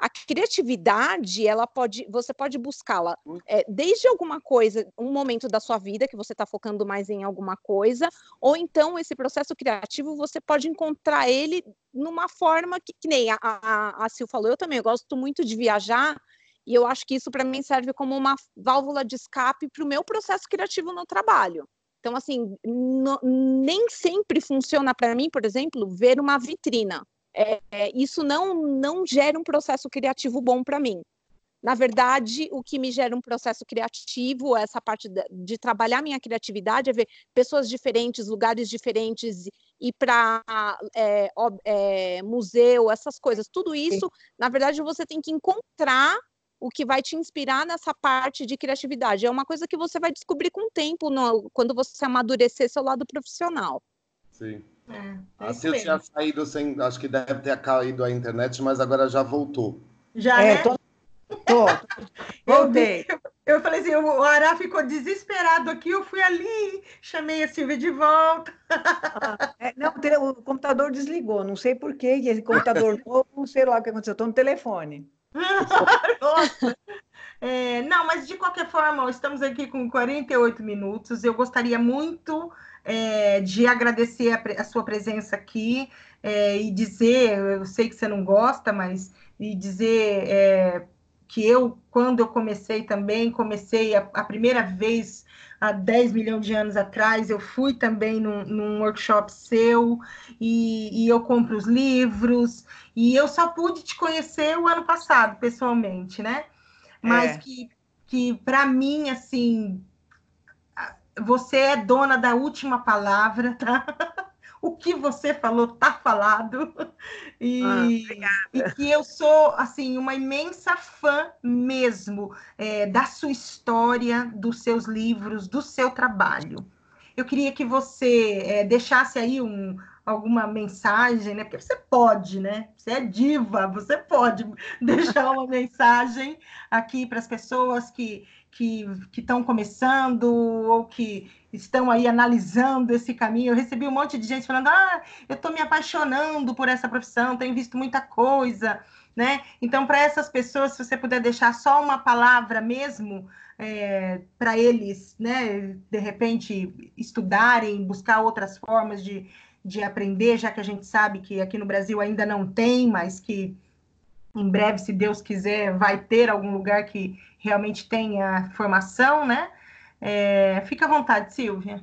a criatividade, ela pode, você pode buscá-la é, desde alguma coisa, um momento da sua vida que você está focando mais em alguma coisa, ou então esse processo criativo você pode encontrar ele numa forma que, que nem a, a, a Sil falou, eu também eu gosto muito de viajar, e eu acho que isso para mim serve como uma válvula de escape para o meu processo criativo no trabalho. Então, assim, no, nem sempre funciona para mim, por exemplo, ver uma vitrina é, isso não, não gera um processo criativo bom para mim. Na verdade, o que me gera um processo criativo, essa parte de, de trabalhar minha criatividade, é ver pessoas diferentes, lugares diferentes, ir para é, é, museu, essas coisas. Tudo isso, Sim. na verdade, você tem que encontrar o que vai te inspirar nessa parte de criatividade. É uma coisa que você vai descobrir com o tempo, no, quando você amadurecer seu lado profissional. Sim. É, é assim eu tinha saído sem. Acho que deve ter caído a internet, mas agora já voltou. Já, é, né? Tô, tô. Voltei. Eu, eu falei assim, o Ará ficou desesperado aqui, eu fui ali, chamei a Silvia de volta. Ah, é, não, o computador desligou, não sei por quê, esse computador novo, não sei lá o que aconteceu, estou no telefone. Nossa. É, não, mas de qualquer forma, estamos aqui com 48 minutos. Eu gostaria muito é, de agradecer a, a, sua presença aqui é, e dizer, eu sei que você não gosta, mas e dizer é, que eu, quando eu comecei também, comecei a, a, primeira vez há 10 milhões de anos atrás, eu fui também num, num workshop seu e, e, eu compro os livros e eu só pude te conhecer o ano passado, pessoalmente, né? Mas é. que, que para mim, assim, você é dona da última palavra, tá? o que você falou tá falado. E, ah, e, que eu sou, assim, uma imensa fã mesmo é, da sua história, dos seus livros, do seu trabalho. Eu queria que você é, deixasse aí um, alguma mensagem, né? Porque você pode, né? Você é diva, você pode deixar uma mensagem aqui para as pessoas que que estão começando ou que estão aí analisando esse caminho. Eu recebi um monte de gente falando: ah, eu estou me apaixonando por essa profissão, tenho visto muita coisa. né? Então, para essas pessoas, se você puder deixar só uma palavra mesmo, é, para eles, né, de repente, estudarem, buscar outras formas de, de aprender, já que a gente sabe que aqui no Brasil ainda não tem, mas que em breve, se Deus quiser, vai ter algum lugar que realmente tenha formação, né? É, fica à vontade, Silvia.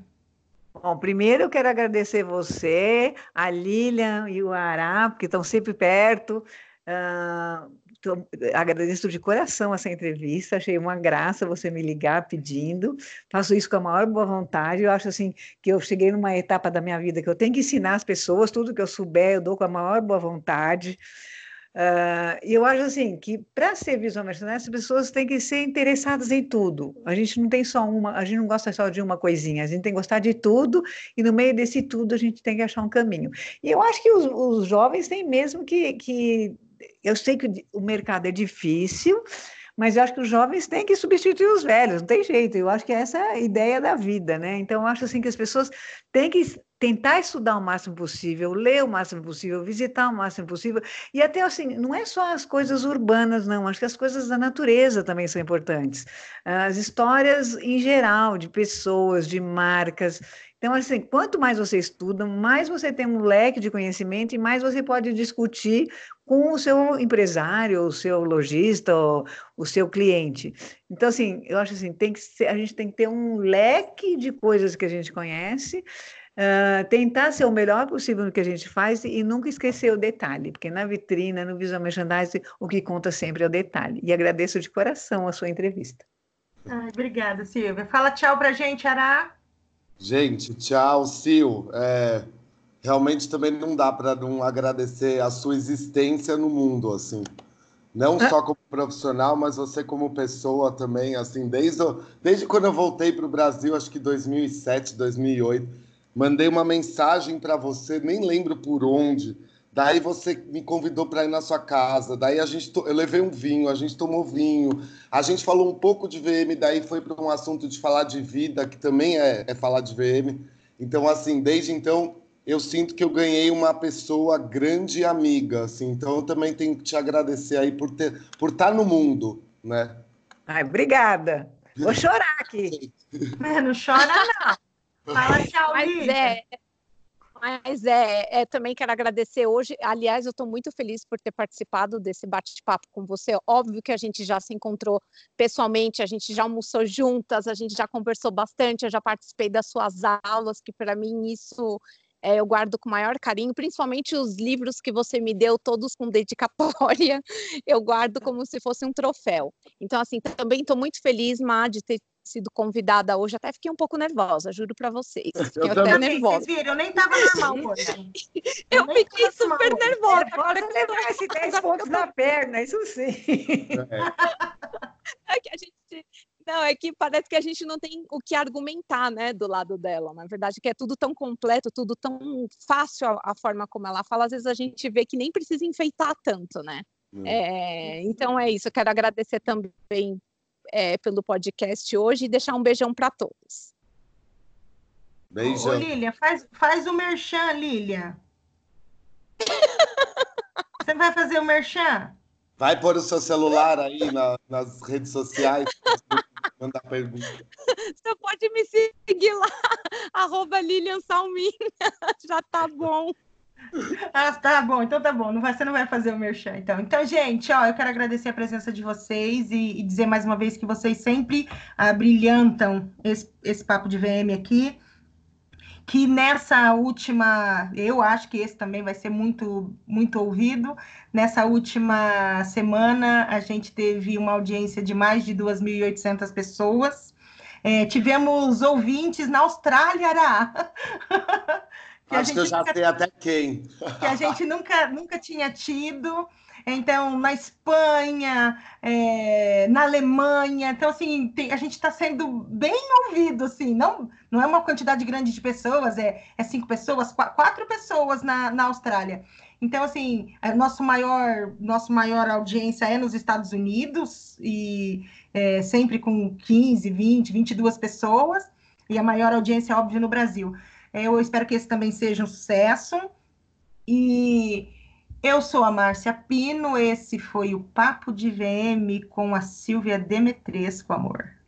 Bom, primeiro eu quero agradecer você, a Lilian e o Ará, porque estão sempre perto. Uh, tô, agradeço de coração essa entrevista, achei uma graça você me ligar pedindo. Faço isso com a maior boa vontade. Eu acho assim que eu cheguei numa etapa da minha vida que eu tenho que ensinar as pessoas tudo que eu souber, eu dou com a maior boa vontade. Uh, e eu acho assim que para ser visual mercenário, as pessoas têm que ser interessadas em tudo. A gente não tem só uma, a gente não gosta só de uma coisinha, a gente tem que gostar de tudo, e no meio desse tudo a gente tem que achar um caminho. E eu acho que os, os jovens têm mesmo que, que. Eu sei que o mercado é difícil, mas eu acho que os jovens têm que substituir os velhos, não tem jeito. Eu acho que essa é a ideia da vida, né? Então, eu acho assim que as pessoas têm que tentar estudar o máximo possível, ler o máximo possível, visitar o máximo possível, e até assim, não é só as coisas urbanas, não, acho que as coisas da natureza também são importantes. As histórias em geral, de pessoas, de marcas. Então, assim, quanto mais você estuda, mais você tem um leque de conhecimento e mais você pode discutir com o seu empresário, o seu lojista, o, seu cliente. Então, assim, eu acho assim, tem que ser, a gente tem que ter um leque de coisas que a gente conhece, Uh, tentar ser o melhor possível no que a gente faz e nunca esquecer o detalhe, porque na vitrina, no visual merchandising, o que conta sempre é o detalhe. E agradeço de coração a sua entrevista. Ai, obrigada, Silvia. Fala tchau para a gente, Ará. Gente, tchau, Sil. É, realmente também não dá para não agradecer a sua existência no mundo, assim. Não ah. só como profissional, mas você como pessoa também, assim, desde, desde quando eu voltei para o Brasil, acho que 2007, 2008, mandei uma mensagem para você, nem lembro por onde. Daí você me convidou para ir na sua casa. Daí a gente, eu levei um vinho, a gente tomou vinho. A gente falou um pouco de VM, daí foi para um assunto de falar de vida, que também é, é falar de VM. Então, assim, desde então eu sinto que eu ganhei uma pessoa grande e amiga, assim. Então eu também tenho que te agradecer aí por ter, por estar tá no mundo, né? Ai, obrigada. Vou chorar aqui. não chora não. Fala tchau, Mas é, mas é, é, também quero agradecer hoje. Aliás, eu estou muito feliz por ter participado desse bate-papo com você. Óbvio que a gente já se encontrou pessoalmente, a gente já almoçou juntas, a gente já conversou bastante, eu já participei das suas aulas, que para mim isso é, eu guardo com maior carinho, principalmente os livros que você me deu, todos com dedicatória, eu guardo como se fosse um troféu. Então, assim, também estou muito feliz, Má, de ter sido convidada hoje, até fiquei um pouco nervosa, juro para vocês. Fiquei eu até nervosa. Viram, eu nem estava normal hoje. eu, eu fiquei super nervosa. Agora que levar esse 10 pontos na perna, isso sim. É. é que a gente não, é que parece que a gente não tem o que argumentar, né, do lado dela. Na verdade, que é tudo tão completo, tudo tão fácil a, a forma como ela fala. Às vezes a gente vê que nem precisa enfeitar tanto, né? É, então é isso. Eu quero agradecer também é, pelo podcast hoje e deixar um beijão para todos. Beijão. Ô, Lília, faz, faz o merchan, Lília. Você vai fazer o merchan? Vai pôr o seu celular aí na, nas redes sociais. mandar pergunta. Você pode me seguir lá, arroba Lilian Salminha, já tá bom. Ah, tá bom, então tá bom. Não vai, você não vai fazer o merchan, então. Então, gente, ó, eu quero agradecer a presença de vocês e, e dizer mais uma vez que vocês sempre ah, brilhantam esse, esse papo de VM aqui. Que nessa última, eu acho que esse também vai ser muito, muito ouvido. Nessa última semana, a gente teve uma audiência de mais de 2.800 pessoas. É, tivemos ouvintes na Austrália, Ará. que Acho que eu já nunca, sei até quem. Que a gente nunca, nunca tinha tido. Então, na Espanha, é, na Alemanha, então assim, tem, a gente está sendo bem ouvido, assim, não, não é uma quantidade grande de pessoas, é, é cinco pessoas, quatro, quatro pessoas na, na Austrália. Então, assim, a nosso maior, nosso maior audiência é nos Estados Unidos, e é, sempre com 15, 20, 22 pessoas, e a maior audiência, óbvio, no Brasil. Eu espero que esse também seja um sucesso. E Eu sou a Márcia Pino, esse foi o Papo de VM com a Silvia Demetresco, amor.